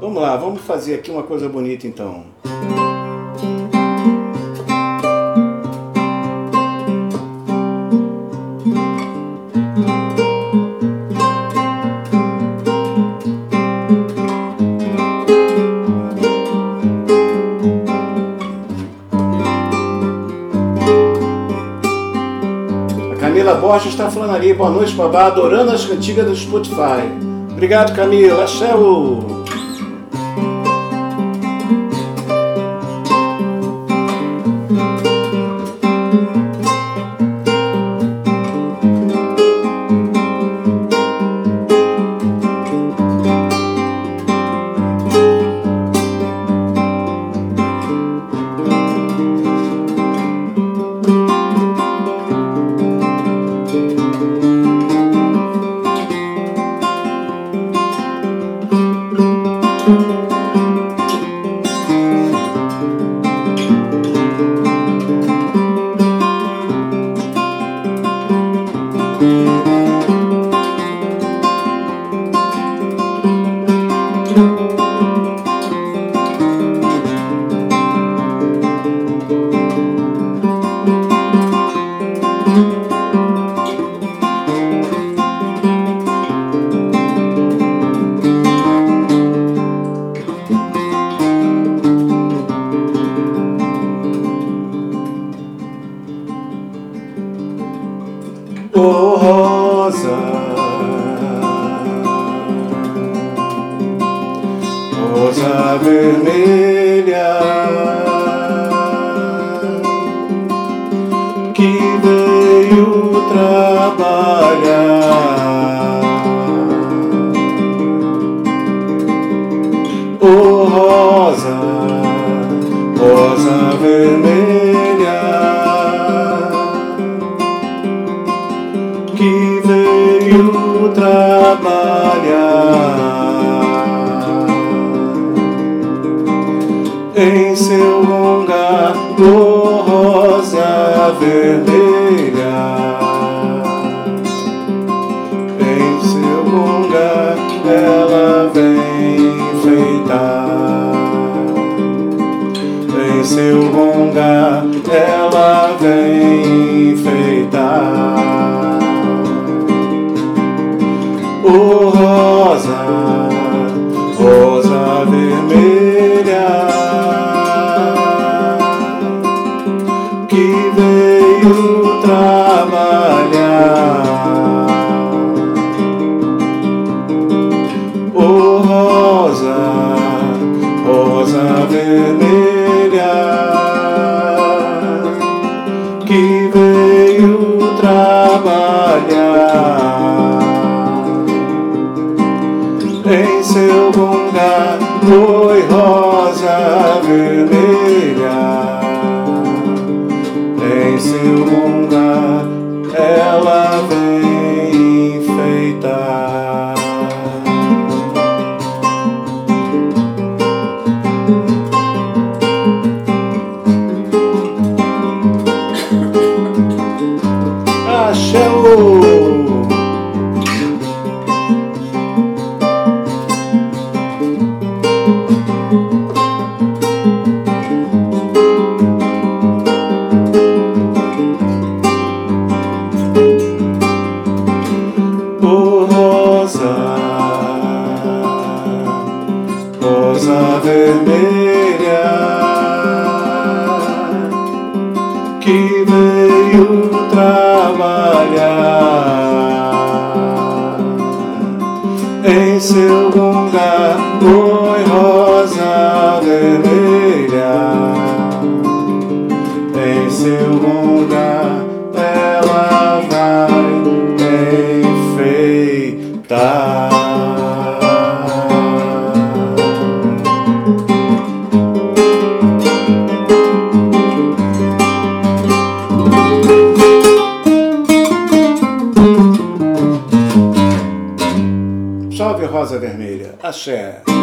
Vamos lá, vamos fazer aqui uma coisa bonita então. Camila Borges está falando ali, boa noite, babá, adorando as cantigas do Spotify. Obrigado, Camila. Axé Oh, rosa, rosa vermelha que veio trabalhar. Oh, rosa, rosa vermelha. Em seu oh, rosa vermelha. Em seu lugar, ela vem enfeitar. Em seu lugar, ela vem enfeitar. Oh, rosa rosa vermelha que veio trabalhar em seu lugar foi rosa vermelha. Oh, rosa, rosa vermelha que veio trabalhar em seu lugar. Oi, rosa vermelha em seu lugar Salve Rosa Vermelha, axé.